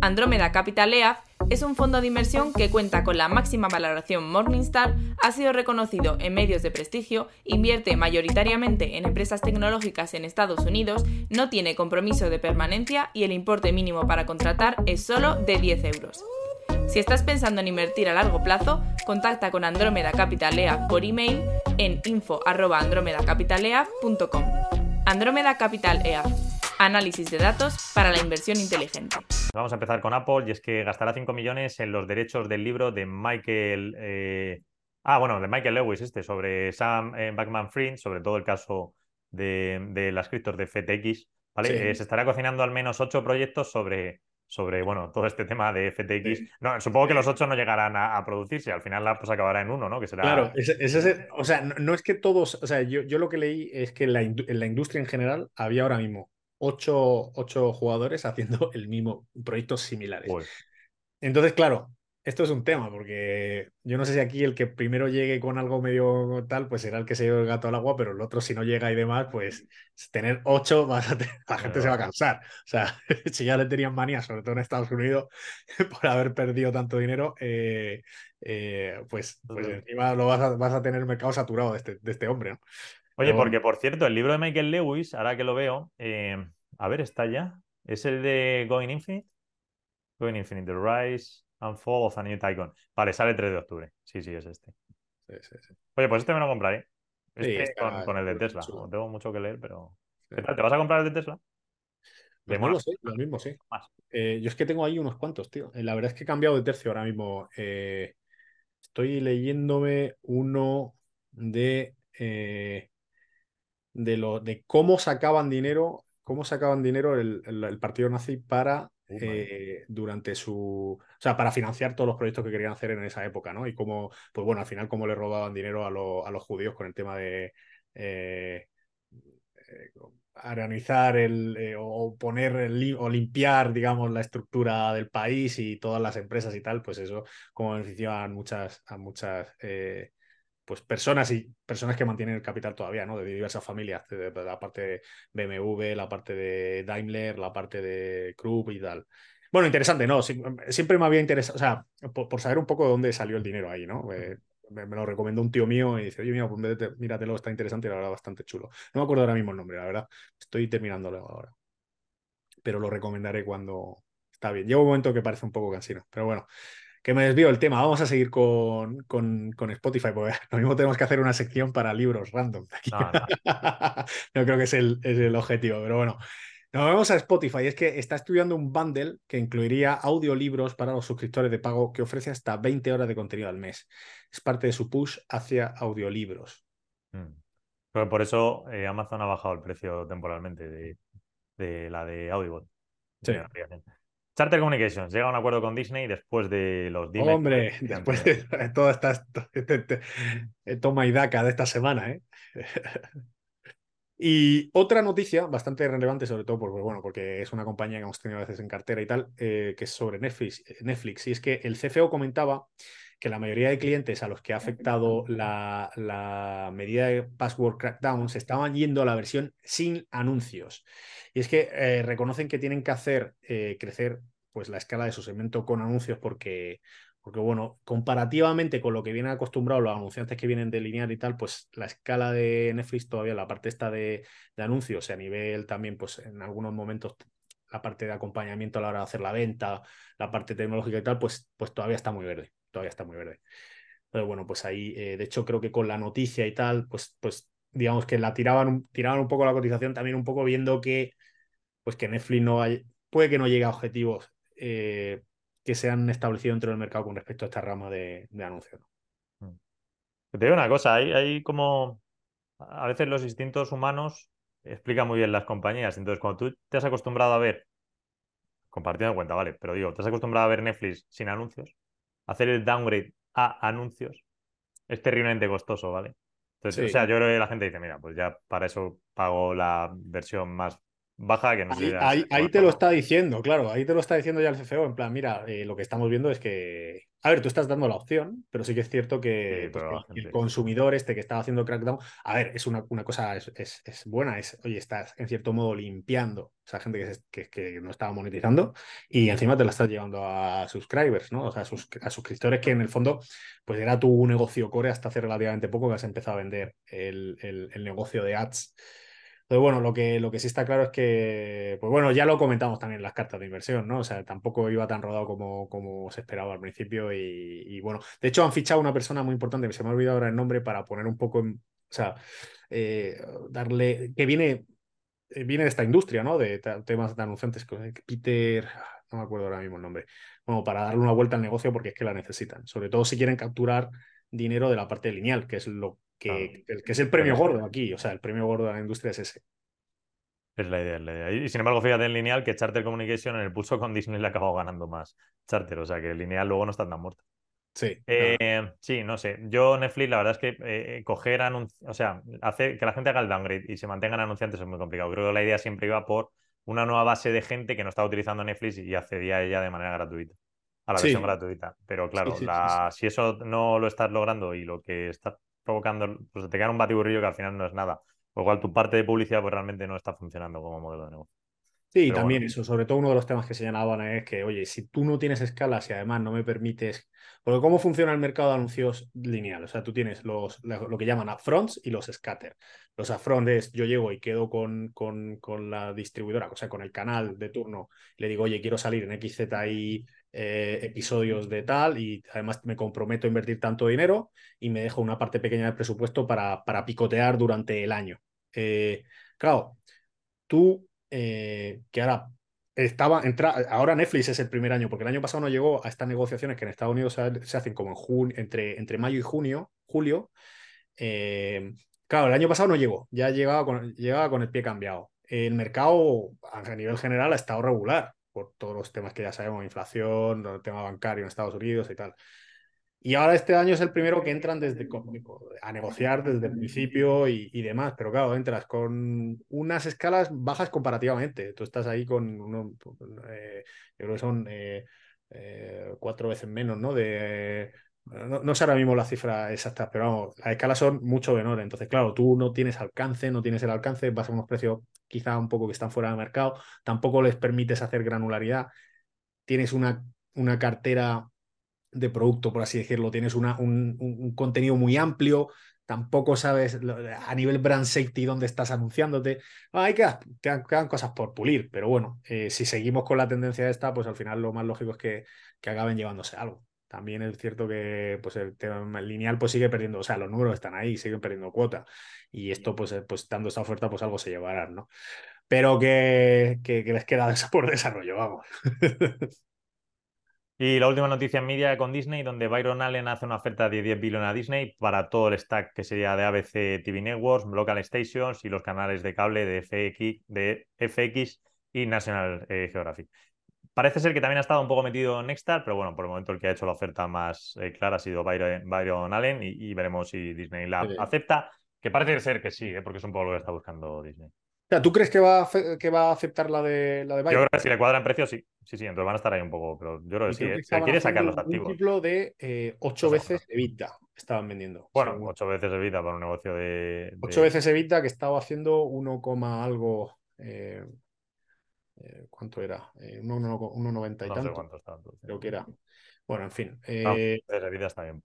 [SPEAKER 1] Andrómeda Capital EAF es un fondo de inversión que cuenta con la máxima valoración Morningstar, ha sido reconocido en medios de prestigio, invierte mayoritariamente en empresas tecnológicas en Estados Unidos, no tiene compromiso de permanencia y el importe mínimo para contratar es solo de 10 euros. Si estás pensando en invertir a largo plazo, contacta con Andrómeda Capitalea por email en info@andromedacapitalea.com. Andrómeda Capital EA. Análisis de datos para la inversión inteligente.
[SPEAKER 2] Vamos a empezar con Apple y es que gastará 5 millones en los derechos del libro de Michael. Eh, ah, bueno, de Michael Lewis, este, sobre Sam eh, Backman Fried, sobre todo el caso de, las criptos de FTX. ¿vale? Eh, se estará cocinando al menos 8 proyectos sobre sobre, bueno, todo este tema de FTX. No, supongo que los ocho no llegarán a, producirse, al final la pues acabará en uno, ¿no? Que será...
[SPEAKER 3] Claro, o sea, no, es que todos, o sea, yo, yo lo que leí es que en la, en la industria en general había ahora mismo ocho, ocho jugadores haciendo el mismo, proyectos similares. Entonces, claro, esto es un tema, porque yo no sé si aquí el que primero llegue con algo medio tal, pues será el que se lleve el gato al agua, pero el otro, si no llega y demás, pues tener ocho, vas a la gente se va a cansar. O sea, si ya le tenían manía, sobre todo en Estados Unidos, por haber perdido tanto dinero, eh, eh, pues, pues encima lo vas a, vas a tener mercado saturado de este, de este hombre, ¿no?
[SPEAKER 2] Oye, porque por cierto, el libro de Michael Lewis, ahora que lo veo, eh, a ver, está ya. ¿Es el de Going Infinite? Going Infinite, The Rise and Fall of a New Tycoon. Vale, sale el 3 de octubre. Sí, sí, es este. Oye, pues este me lo compraré. Este con, el de Tesla. tengo mucho que leer, pero. ¿Qué tal? ¿Te vas a comprar el de Tesla?
[SPEAKER 3] Pues no lo sé, lo mismo, sí. Eh, yo es que tengo ahí unos cuantos, tío. Eh, la verdad es que he cambiado de tercio ahora mismo. estoy leyéndome uno de de, lo, de cómo sacaban dinero, cómo sacaban dinero el, partido nazi para eh, durante su. O sea, para financiar todos los proyectos que querían hacer en esa época, ¿no? Y cómo, pues bueno, al final, cómo le robaban dinero a, los judíos con el tema de. Eh, eh el, eh, o poner o limpiar, digamos, la estructura del país y todas las empresas y tal, pues eso como beneficiaba a muchas, a muchas pues personas y personas que mantienen el capital todavía, ¿no? De diversas familias, de, la parte de BMW, la parte de Daimler, la parte de Krupp y tal. Bueno, interesante, ¿no? Siempre me había interesado, o sea, por, saber un poco de dónde salió el dinero ahí, ¿no? Eh, me, lo recomendó un tío mío y dice, oye, mira, pues míratelo, está interesante y la verdad bastante chulo. No me acuerdo ahora mismo el nombre, la verdad. Estoy terminándolo ahora. Pero lo recomendaré cuando está bien. Llega un momento que parece un poco cansino, pero bueno que me desvío el tema. Vamos a seguir con, con, Spotify, porque lo mismo tenemos que hacer una sección para libros random. No, creo que es el, es el, objetivo, pero bueno. Nos vemos a Spotify. Es que está estudiando un bundle que incluiría audiolibros para los suscriptores de pago que ofrece hasta 20 horas de contenido al mes. Es parte de su push hacia audiolibros.
[SPEAKER 2] Mm. por eso eh, Amazon ha bajado el precio temporalmente de, de la de Audible.
[SPEAKER 3] Sí.
[SPEAKER 2] Charter Communications llega a un acuerdo con Disney después de los
[SPEAKER 3] Hombre, después de toda esta toma y daca de esta semana, ¿eh? Y otra noticia bastante relevante, sobre todo porque, bueno, porque es una compañía que hemos tenido a veces en cartera y tal, eh, que es sobre Netflix, Netflix. Y es que el CFO comentaba que la mayoría de clientes a los que ha afectado la, la medida de password crackdown se estaban yendo a la versión sin anuncios. Y es que eh, reconocen que tienen que hacer eh, crecer pues, la escala de su segmento con anuncios porque, porque, bueno, comparativamente con lo que vienen acostumbrados los anunciantes que vienen de lineal y tal, pues la escala de Netflix todavía, la parte esta de, de anuncios a nivel también, pues en algunos momentos la parte de acompañamiento a la hora de hacer la venta, la parte tecnológica y tal, pues, pues todavía está muy verde, todavía está muy verde. Pero bueno, pues ahí, eh, de hecho, creo que con la noticia y tal, pues, pues digamos que la tiraban, tiraban un poco la cotización, también un poco viendo que, pues que Netflix no hay, puede que no llegue a objetivos eh, que se han establecido dentro del mercado con respecto a esta rama de, anuncios.
[SPEAKER 2] Mm. Te digo una cosa, hay, hay como a veces los instintos humanos explican muy bien las compañías. Entonces, cuando tú te has acostumbrado a ver, compartiendo cuenta, vale, pero digo, te has acostumbrado a ver Netflix sin anuncios, hacer el downgrade a anuncios es terriblemente costoso, ¿vale? Entonces, o sea, yo creo que la gente dice, mira, pues ya para eso pago la versión más baja que no
[SPEAKER 3] Ahí, ahí, te lo está diciendo, claro, ahí te lo está diciendo ya el CFO, en plan, mira, eh, lo que estamos viendo es que, a ver, tú estás dando la opción, pero sí que es cierto que, pues, el consumidor este que estaba haciendo crackdown, a ver, es una, una cosa, es, es, buena, es, oye, estás en cierto modo limpiando esa gente que, que, no estaba monetizando y encima te la estás llevando a subscribers, ¿no? O sea, a, a suscriptores que en el fondo, pues era tu negocio core hasta hace relativamente poco que has empezado a vender el, el, el negocio de ads entonces, bueno, lo que, lo que sí está claro es que, pues bueno, ya lo comentamos también en las cartas de inversión, ¿no? O sea, tampoco iba tan rodado como, como se esperaba al principio y, bueno, de hecho han fichado una persona muy importante, que se me ha olvidado ahora el nombre, para poner un poco, en, o sea, eh, darle, que viene, eh, viene de esta industria, ¿no? De temas de anunciantes, Peter, no me acuerdo ahora mismo el nombre, bueno, para darle una vuelta al negocio porque es que la necesitan, sobre todo si quieren capturar dinero de la parte lineal, que es lo que, es el premio gordo aquí, o sea, el premio gordo de la industria es ese.
[SPEAKER 2] Es la idea, es la idea. Y sin embargo, fíjate en lineal que Charter Communication en el pulso con Disney le ha acabado ganando más Charter, o sea que lineal luego no está tan muerto.
[SPEAKER 3] Sí.
[SPEAKER 2] Eh, sí, no sé. Yo, Netflix, la verdad es que eh, coger anuncios, o sea, hacer que la gente haga el downgrade y se mantengan anunciantes es muy complicado. Creo que la idea siempre iba por una nueva base de gente que no estaba utilizando Netflix y accedía a ella de manera gratuita, a la versión gratuita. Pero claro, si eso no lo estás logrando y lo que estás provocando, pues te queda un batiburrillo que al final no es nada. Por lo cual tu parte de publicidad pues realmente no está funcionando como modelo de negocio.
[SPEAKER 3] Sí, y también eso, sobre todo uno de los temas que señalaban es que, oye, si tú no tienes escalas y además no me permites, porque cómo funciona el mercado de anuncios lineal, o sea, tú tienes los, lo que llaman upfronts y los scatter. Los upfronts es, yo llego y quedo con, con, con, la distribuidora, o sea, con el canal de turno, le digo, oye, quiero salir en XZI eh, episodios de tal y además me comprometo a invertir tanto dinero y me dejo una parte pequeña del presupuesto para, para picotear durante el año. Eh, claro, tú eh, que ahora estaba entra, ahora Netflix es el primer año, porque el año pasado no llegó a estas negociaciones que en Estados Unidos se, hacen como en junio, entre, entre mayo y junio, julio. Claro, el año pasado no llegó, ya llegaba llegaba con el pie cambiado. El mercado a nivel general ha estado regular por todos los temas que ya sabemos, inflación, el tema bancario en Estados Unidos y tal. Y ahora este año es el primero que entran desde a negociar desde el principio y, demás, pero claro, entras con unas escalas bajas comparativamente. Tú estás ahí con, eh, yo creo que son eh, eh, cuatro veces menos, ¿no? No, sé ahora mismo la cifra exacta, pero vamos, las escalas son mucho menores. Entonces, claro, tú no tienes alcance, no tienes el alcance, vas a unos precios quizá un poco que están fuera de mercado, tampoco les permites hacer granularidad. Tienes una, una cartera de producto, por así decirlo. Tienes una, un, contenido muy amplio, tampoco sabes a nivel brand safety dónde estás anunciándote. Hay que quedan, cosas por pulir, pero bueno, eh, si seguimos con la tendencia esta, pues al final lo más lógico es que, que acaben llevándose algo. También es cierto que pues el tema lineal pues sigue perdiendo, o sea, los números están ahí, siguen perdiendo cuota. Y esto, pues, eh, pues dando esta oferta, pues algo se llevará, ¿no? Pero que, que, que les queda por desarrollo, vamos.
[SPEAKER 2] Y la última noticia en media con Disney, donde Byron Allen hace una oferta de 10 billones a Disney para todo el stack que sería de ABC TV Networks, Local Stations y los canales de cable de FX, de FX y National eh, Geographic. Parece ser que también ha estado un poco metido en Nexstar, pero bueno, por el momento el que ha hecho la oferta más eh, clara ha sido Byron, Allen y, veremos si Disney la acepta, que parece ser que sí, eh, porque es un poco lo que está buscando Disney.
[SPEAKER 3] ¿tú crees que va, a, que va a aceptar la de, la de
[SPEAKER 2] Yo creo que si le cuadran precios, sí. Sí, sí, entonces van a estar ahí un poco, pero yo creo que sí. ¿eh? quiere sacar los activos.
[SPEAKER 3] Un múltiplo de eh, ocho veces Evita estaban vendiendo.
[SPEAKER 2] Bueno, ocho veces Evita para un negocio de.
[SPEAKER 3] Ocho veces Evita que estaba haciendo 1, algo. Eh, ¿Cuánto era? 1,90 y tanto. Sé cuánto estaba, creo que era. Bueno, en fin.
[SPEAKER 2] Eh... vida está bien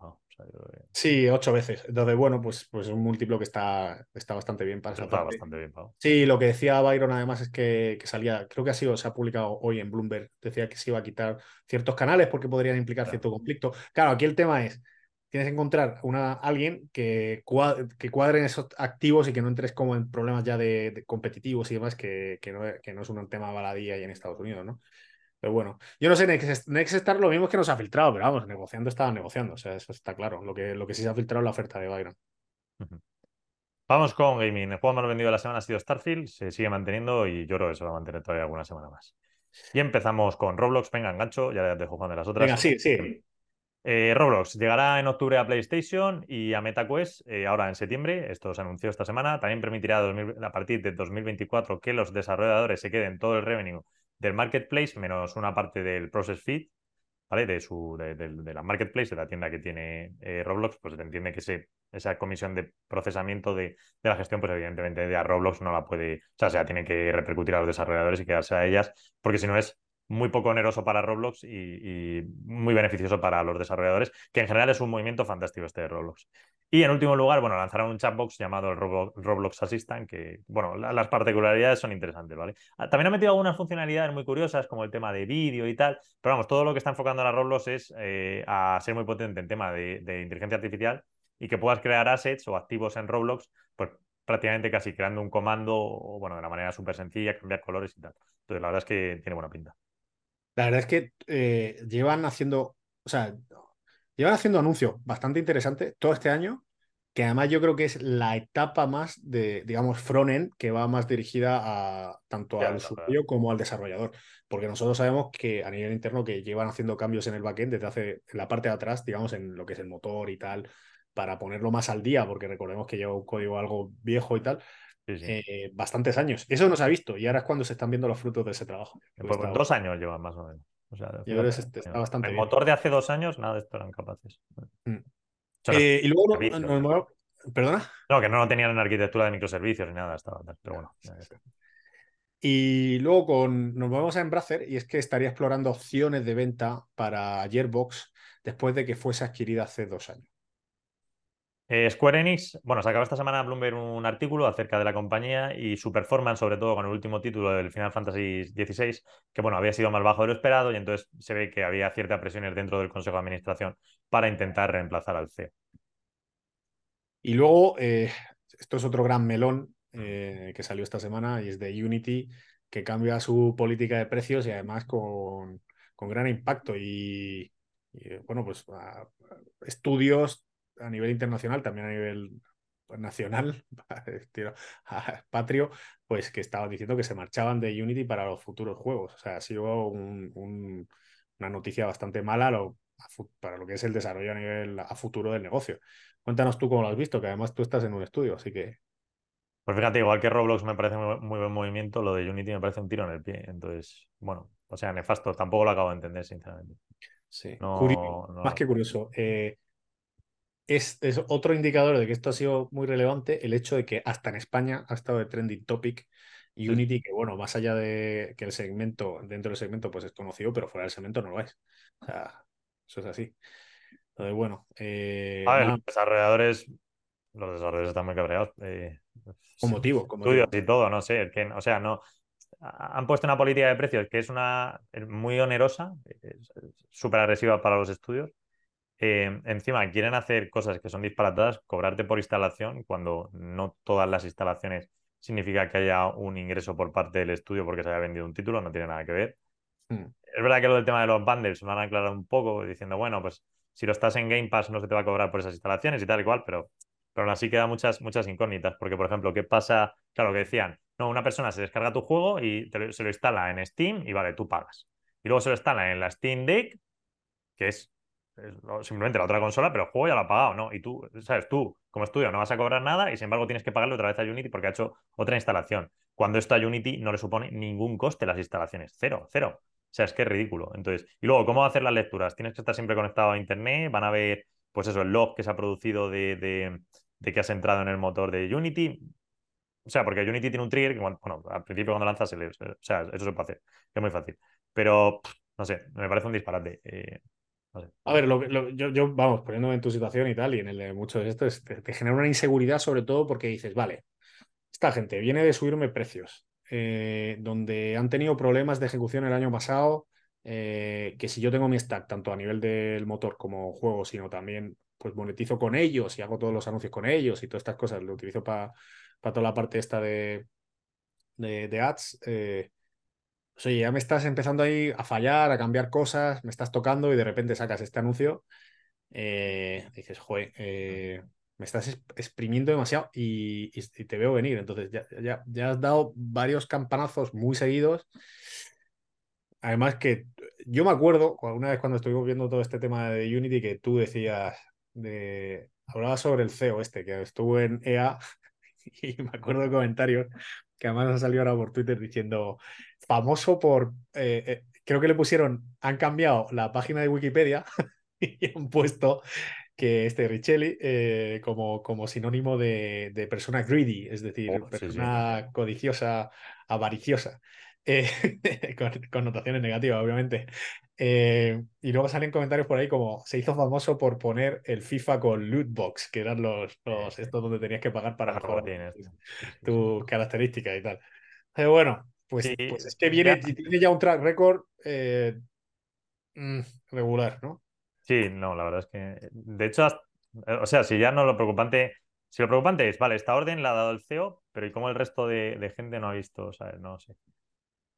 [SPEAKER 3] Sí, ocho veces. Entonces, bueno, pues, pues un múltiplo que está, está bastante bien para esa
[SPEAKER 2] está bastante bien
[SPEAKER 3] Sí, lo que decía Byron además es que, salía, creo que ha sido, se ha publicado hoy en Bloomberg, decía que se iba a quitar ciertos canales porque podrían implicar cierto conflicto. Claro, aquí el tema es, tienes que encontrar una, alguien que, cuadre, que cuadre en esos activos y que no entres como en problemas ya de, competitivos y demás, que, que, no, que no es un tema baladía y en Estados Unidos, ¿no? Pero bueno, yo no sé, Next, Star lo mismo es que nos ha filtrado, pero vamos, negociando estaba negociando, o sea, eso está claro. Lo que, lo que sí se ha filtrado es la oferta de Byron.
[SPEAKER 2] Vamos con gaming. El juego más vendido de la semana ha sido Starfield, se sigue manteniendo y yo creo que se va a mantener todavía alguna semana más. Y empezamos con Roblox, venga, engancho, ya dejo Juan de las otras.
[SPEAKER 3] Venga, sí, sí.
[SPEAKER 2] Eh, Roblox llegará en octubre a PlayStation y a MetaQuest eh, ahora en septiembre. Esto se anunció esta semana. También permitirá a partir de 2024 que los desarrolladores se queden todo el revenue del marketplace menos una parte del process feed, ¿vale? De, de, la marketplace, de la tienda que tiene eh, Roblox, pues se entiende que esa comisión de procesamiento de, la gestión, pues evidentemente a Roblox no la puede, o sea, tiene que repercutir a los desarrolladores y quedarse a ellas, porque si no es muy poco oneroso para Roblox y, muy beneficioso para los desarrolladores, que en general es un movimiento fantástico este de Roblox. Y en último lugar, bueno, lanzaron un chatbox llamado el Roblox Assistant, que, bueno, las particularidades son interesantes, ¿vale? Ah, también ha metido algunas funcionalidades muy curiosas, como el tema de vídeo y tal, pero vamos, todo lo que está enfocando a Roblox es eh, a ser muy potente en tema de, inteligencia artificial y que puedas crear assets o activos en Roblox, pues prácticamente casi creando un comando, bueno, de una manera súper sencilla, cambiar colores y tal. Entonces, la verdad es que tiene buena pinta.
[SPEAKER 3] La verdad es que eh, llevan haciendo, o sea, llevan haciendo anuncios bastante interesantes todo este año que además yo creo que es la etapa más de, digamos, front-end que va más dirigida a tanto al usuario como al desarrollador. Porque nosotros sabemos que a nivel interno que llevan haciendo cambios en el backend desde hace en la parte de atrás, digamos, en lo que es el motor y tal, para ponerlo más al día, porque recordemos que lleva un código algo viejo y tal, eh, bastantes años. Eso no se ha visto y ahora es cuando se están viendo los frutos de ese trabajo.
[SPEAKER 2] Pues dos años llevan más o menos. O sea,
[SPEAKER 3] este está bastante
[SPEAKER 2] el motor de hace dos años, nada de esto eran capaces.
[SPEAKER 3] Mm. Eh, y luego, ¿Perdona?
[SPEAKER 2] No, que no lo tenían en arquitectura de microservicios ni nada, estaba, pero bueno.
[SPEAKER 3] Y luego con, nos movemos a Embracer y es que estaría explorando opciones de venta para Gearbox después de que fuese adquirida hace dos años.
[SPEAKER 2] Eh, Square Enix, bueno, se acaba esta semana Bloomberg un artículo acerca de la compañía y su performance, sobre todo con el último título del Final Fantasy XVI, que bueno, había sido más bajo de lo esperado y entonces se ve que había ciertas presiones dentro del Consejo de Administración para intentar reemplazar al CEO.
[SPEAKER 3] Y luego, eh, esto es otro gran melón eh, que salió esta semana y es de Unity, que cambia su política de precios y además con, gran impacto. Y, bueno, pues estudios a nivel internacional, también a nivel nacional, patrio, pues que estaban diciendo que se marchaban de Unity para los futuros juegos. O sea, ha sido una noticia bastante mala para lo que es el desarrollo a nivel a futuro del negocio. Cuéntanos tú cómo lo has visto, que además tú estás en un estudio, así que.
[SPEAKER 2] Pues fíjate, igual que Roblox me parece muy, buen movimiento, lo de Unity me parece un tiro en el pie. Entonces, bueno, o sea, nefasto, tampoco lo acabo de entender, sinceramente.
[SPEAKER 3] Sí, más que curioso. Eh, es, otro indicador de que esto ha sido muy relevante el hecho de que hasta en España ha estado de trending topic Unity, que bueno, más allá de que el segmento, dentro del segmento, pues es conocido, pero fuera del segmento no lo es. O sea, eso es así bueno. Eh,
[SPEAKER 2] a ver, los desarrolladores, los desarrolladores están muy cabreados. Eh,
[SPEAKER 3] con motivo, con
[SPEAKER 2] estudios y todo, no sé. Que, o sea, no. Han puesto una política de precios que es una muy onerosa, súper agresiva para los estudios. Eh, encima quieren hacer cosas que son disparatadas, cobrarte por instalación, cuando no todas las instalaciones significa que haya un ingreso por parte del estudio porque se haya vendido un título, no tiene nada que ver. Hmm. Es verdad que lo del tema de los bundles lo han aclarado un poco, diciendo, bueno, pues si lo estás en Game Pass no se te va a cobrar por esas instalaciones y tal y cual, pero, pero aún así quedan muchas, muchas incógnitas, porque por ejemplo, ¿qué pasa? Claro, que decían, no, una persona se descarga tu juego y se lo instala en Steam y vale, tú pagas. Y luego se lo instala en la Steam Deck, que es, simplemente la otra consola, pero el juego ya lo ha pagado, ¿no? Y tú, sabes, tú como estudio no vas a cobrar nada y sin embargo tienes que pagarle otra vez a Unity porque ha hecho otra instalación. Cuando esto a Unity no le supone ningún coste las instalaciones, cero, cero. O sea, es que es ridículo. Entonces, y luego, ¿cómo hacer las lecturas? Tienes que estar siempre conectado a Internet, van a ver, pues eso, el log que se ha producido de, que has entrado en el motor de Unity. O sea, porque Unity tiene un trigger que, bueno, al principio cuando lanzas, o sea, eso se puede hacer, es muy fácil. Pero, no sé, me parece un disparate. Eh,
[SPEAKER 3] a ver, yo, vamos, poniéndome en tu situación y tal, y en el de muchos de estos, te genera una inseguridad sobre todo porque dices, vale, esta gente viene de subirme precios, eh, donde han tenido problemas de ejecución el año pasado, eh, que si yo tengo mi stack, tanto a nivel del motor como juego, sino también pues monetizo con ellos y hago todos los anuncios con ellos y todas estas cosas, lo utilizo para toda la parte esta de, de, ads. Eh, pues, oye, ya me estás empezando ahí a fallar, a cambiar cosas, me estás tocando y de repente sacas este anuncio. dices, joder, me estás exprimiendo demasiado y, te veo venir. Entonces ya, ya, has dado varios campanazos muy seguidos. Además que yo me acuerdo, una vez cuando estuvimos viendo todo este tema de Unity, que tú decías, de, hablabas sobre el CEO este, que estuvo en EA, y me acuerdo de comentarios que además han salido ahora por Twitter diciendo, famoso por, eh, eh, creo que le pusieron, han cambiado la página de Wikipedia y han puesto que este Richelli eh, como, como sinónimo de, persona greedy, es decir, oh, persona codiciosa, avariciosa, con connotaciones negativas, obviamente. Y luego salen comentarios por ahí como se hizo famoso por poner el FIFA con loot box, que eran los, los estos donde tenías que pagar para mejorar tu característica y tal. Pero bueno, pues, pues es que viene, tiene ya un track record mm, regular, ¿no?
[SPEAKER 2] Sí, no, la verdad es que. De hecho, eh, o sea, si ya no lo preocupante. Si lo preocupante es, vale, esta orden la ha dado el CEO, pero ¿y cómo el resto de, gente no ha visto? O sea, no sé.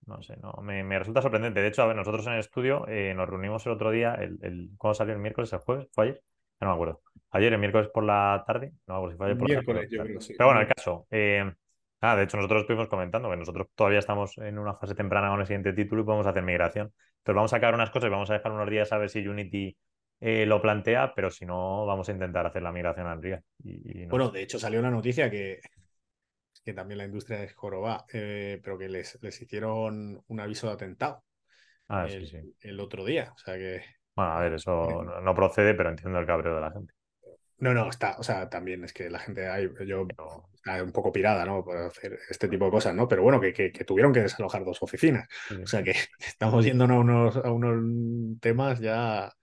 [SPEAKER 2] No sé, no, me, resulta sorprendente. De hecho, a ver, nosotros en el estudio eh, nos reunimos el otro día, el, el, ¿cuándo salió el miércoles? ¿El jueves? ¿Fue ayer? no me acuerdo. ayer, el miércoles por la tarde. No, si fue ayer por
[SPEAKER 3] Miércoles,
[SPEAKER 2] la
[SPEAKER 3] yo
[SPEAKER 2] tarde.
[SPEAKER 3] creo, sí.
[SPEAKER 2] Pero bueno, el caso. eh, ah, de hecho, nosotros estuvimos comentando que nosotros todavía estamos en una fase temprana con el siguiente título y podemos hacer migración. Entonces vamos a sacar unas cosas y vamos a dejar unos días a ver si Unity eh, lo plantea, pero si no, vamos a intentar hacer la migración a Unreal. Y, y no
[SPEAKER 3] Bueno, de hecho salió una noticia que, que también la industria es joroba, eh, pero que les, les hicieron un aviso de atentado
[SPEAKER 2] Ah, sí,
[SPEAKER 3] el,
[SPEAKER 2] sí.
[SPEAKER 3] el otro día. O sea que.
[SPEAKER 2] Bueno, a ver, eso no, no procede, pero entiendo el cabreo de la gente.
[SPEAKER 3] No, no, está, o sea, también es que la gente hay, yo está un poco pirada, ¿no? Por hacer este tipo de cosas, ¿no? Pero bueno, que, que, que tuvieron que desalojar dos oficinas.
[SPEAKER 2] sí.
[SPEAKER 3] O sea que estamos yéndonos a unos, a unos temas ya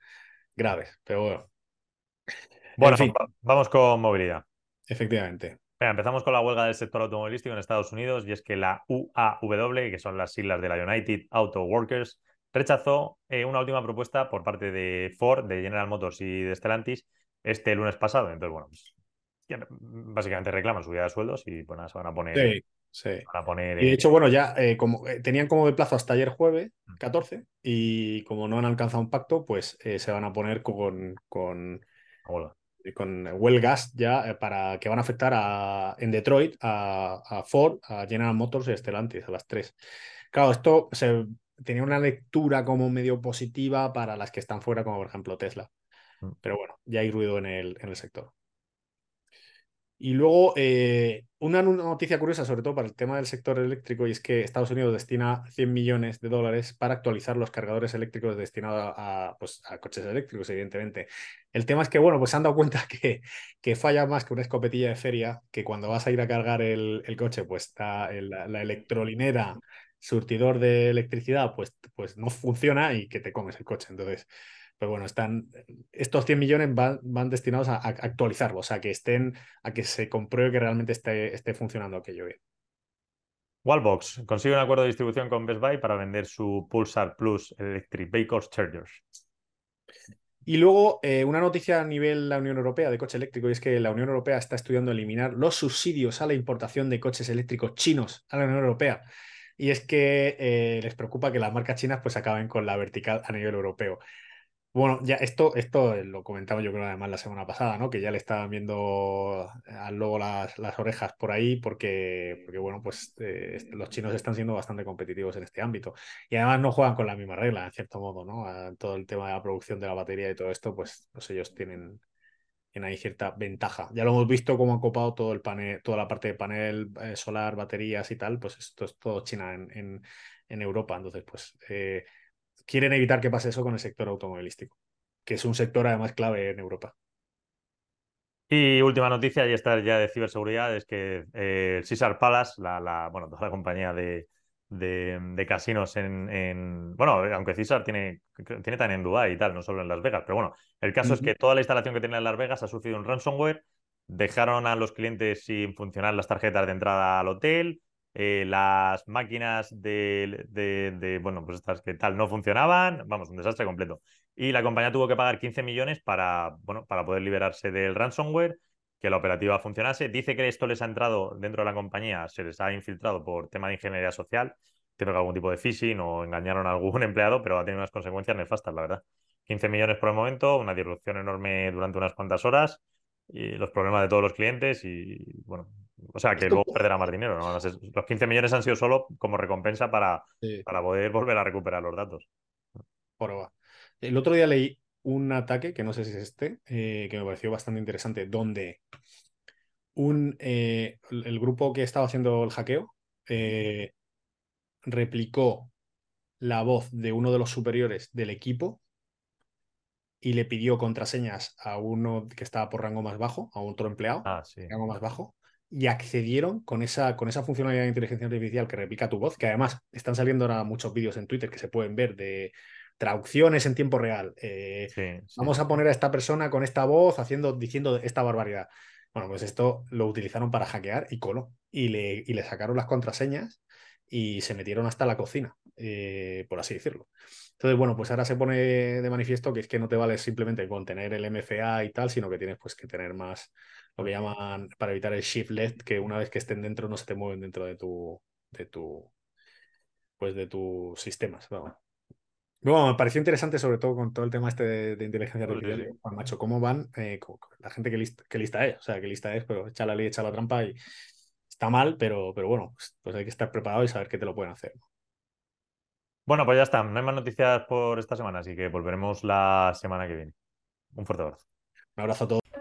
[SPEAKER 3] graves. Pero bueno,
[SPEAKER 2] Bueno,
[SPEAKER 3] fin.
[SPEAKER 2] vamos con movilidad.
[SPEAKER 3] efectivamente.
[SPEAKER 2] Venga, empezamos con la huelga del sector automovilístico en Estados Unidos y es que la UAW, que son las siglas de la United Auto Workers, rechazó eh, una última propuesta por parte de Ford, de General Motors y de Stellantis este lunes pasado. Entonces, bueno, pues, básicamente reclaman subida de sueldos y pues nada, se van a poner,
[SPEAKER 3] Sí, sí.
[SPEAKER 2] van a poner
[SPEAKER 3] Y de hecho, bueno, ya eh, como eh, tenían como de plazo hasta ayer jueves
[SPEAKER 2] Mm.
[SPEAKER 3] 14 y como no han alcanzado un pacto, pues eh, se van a poner con, con,
[SPEAKER 2] a huelga.
[SPEAKER 3] con huelgas ya para que van a afectar a, en Detroit a, a Ford, a General Motors y a Stellantis, a las tres. Claro, esto se, tenía una lectura como medio positiva para las que están fuera, como por ejemplo Tesla. Pero bueno, ya hay ruido en el, en el sector. Y luego, eh, una noticia curiosa, sobre todo para el tema del sector eléctrico, y es que Estados Unidos destina 100 millones de dólares para actualizar los cargadores eléctricos destinados a, pues, a coches eléctricos, evidentemente. El tema es que, bueno, pues se han dado cuenta que, que falla más que una escopetilla de feria, que cuando vas a ir a cargar el, el coche, pues está la electrolinera, surtidor de electricidad, pues, pues no funciona y que te comes el coche. Entonces, pues bueno, están, estos 100 millones van, van destinados a, a actualizarlo, o sea, que estén, a que se compruebe que realmente esté, esté funcionando aquello bien.
[SPEAKER 2] Wallbox consigue un acuerdo de distribución con Best Buy para vender su Pulsar Plus Electric Vehicles Chargers.
[SPEAKER 3] Y luego, eh, una noticia a nivel de la Unión Europea de coche eléctrico, y es que la Unión Europea está estudiando eliminar los subsidios a la importación de coches eléctricos chinos a la Unión Europea. Y es que eh, les preocupa que las marcas chinas pues acaben con la vertical a nivel europeo. Bueno, ya esto, esto lo comentaba yo creo además la semana pasada, ¿no? Que ya le estaban viendo al lobo las, las orejas por ahí porque, porque bueno, pues eh, los chinos están siendo bastante competitivos en este ámbito. Y además no juegan con la misma regla, en cierto modo, ¿no? Todo el tema de la producción de la batería y todo esto, pues, pues ellos tienen, tienen ahí cierta ventaja. Ya lo hemos visto cómo han copado todo el panel, toda la parte de panel eh, solar, baterías y tal, pues esto es todo China en, en, en Europa. Entonces, pues eh, quieren evitar que pase eso con el sector automovilístico, que es un sector además clave en Europa.
[SPEAKER 2] Y última noticia, y esta ya de ciberseguridad, es que eh, el Caesar Palace, la, la, bueno, toda la compañía de, de, de casinos en, en, Bueno, aunque Caesar tiene, tiene también en Dubái y tal, no solo en Las Vegas, pero bueno, el caso es que toda la instalación que tenía en Las Vegas ha sufrido un ransomware, dejaron a los clientes sin funcionar las tarjetas de entrada al hotel, eh, las máquinas de, bueno, pues estas que tal no funcionaban, vamos, un desastre completo. Y la compañía tuvo que pagar 15 millones para, bueno, para poder liberarse del ransomware, que la operativa funcionase. Dice que esto les ha entrado dentro de la compañía, se les ha infiltrado por tema de ingeniería social, tiene algún tipo de phishing o engañaron a algún empleado, pero ha tenido unas consecuencias nefastas, la verdad. 15 millones por el momento, una disrupción enorme durante unas cuantas horas los problemas de todos los clientes y bueno, o sea que luego perderá más dinero. ¿no? Los 15 millones han sido solo como recompensa para,
[SPEAKER 3] Sí,
[SPEAKER 2] para poder volver a recuperar los datos.
[SPEAKER 3] joroba. El otro día leí un ataque, que no sé si es este, eh, que me pareció bastante interesante, donde un, eh, el el grupo que estaba haciendo el hackeo eh, replicó la voz de uno de los superiores del equipo y le pidió contraseñas a uno que estaba por rango más bajo, a otro empleado,
[SPEAKER 2] Ah, sí.
[SPEAKER 3] rango más bajo, y accedieron con esa, con esa funcionalidad de inteligencia artificial que replica tu voz, que además están saliendo ahora muchos vídeos en Twitter que se pueden ver de traducciones en tiempo real. Eh,
[SPEAKER 2] Sí, sí.
[SPEAKER 3] Vamos a poner a esta persona con esta voz haciendo, diciendo esta barbaridad. Bueno, pues esto lo utilizaron para hackear y coló. Y le, y le sacaron las contraseñas y se metieron hasta la cocina, eh, por así decirlo. Entonces, bueno, pues ahora se pone de manifiesto que es que no te vale simplemente con tener el MFA y tal, sino que tienes pues que tener más lo que llaman para evitar el shift left, que una vez que estén dentro no se te mueven dentro de tu, de tu, pues de tus sistemas. vamos. Bueno, me pareció interesante, sobre todo con todo el tema este de, inteligencia artificial. Juan Macho, ¿cómo van? Eh, la gente que lista, que lista es, o sea, que lista es, pero echa la ley, echa la trampa y está mal, pero, pero bueno, pues, pues, hay que estar preparado y saber que te lo pueden hacer.
[SPEAKER 2] Bueno, pues ya está. No hay más noticias por esta semana, así que volveremos la semana que viene. Un fuerte abrazo.
[SPEAKER 3] Un abrazo a todos.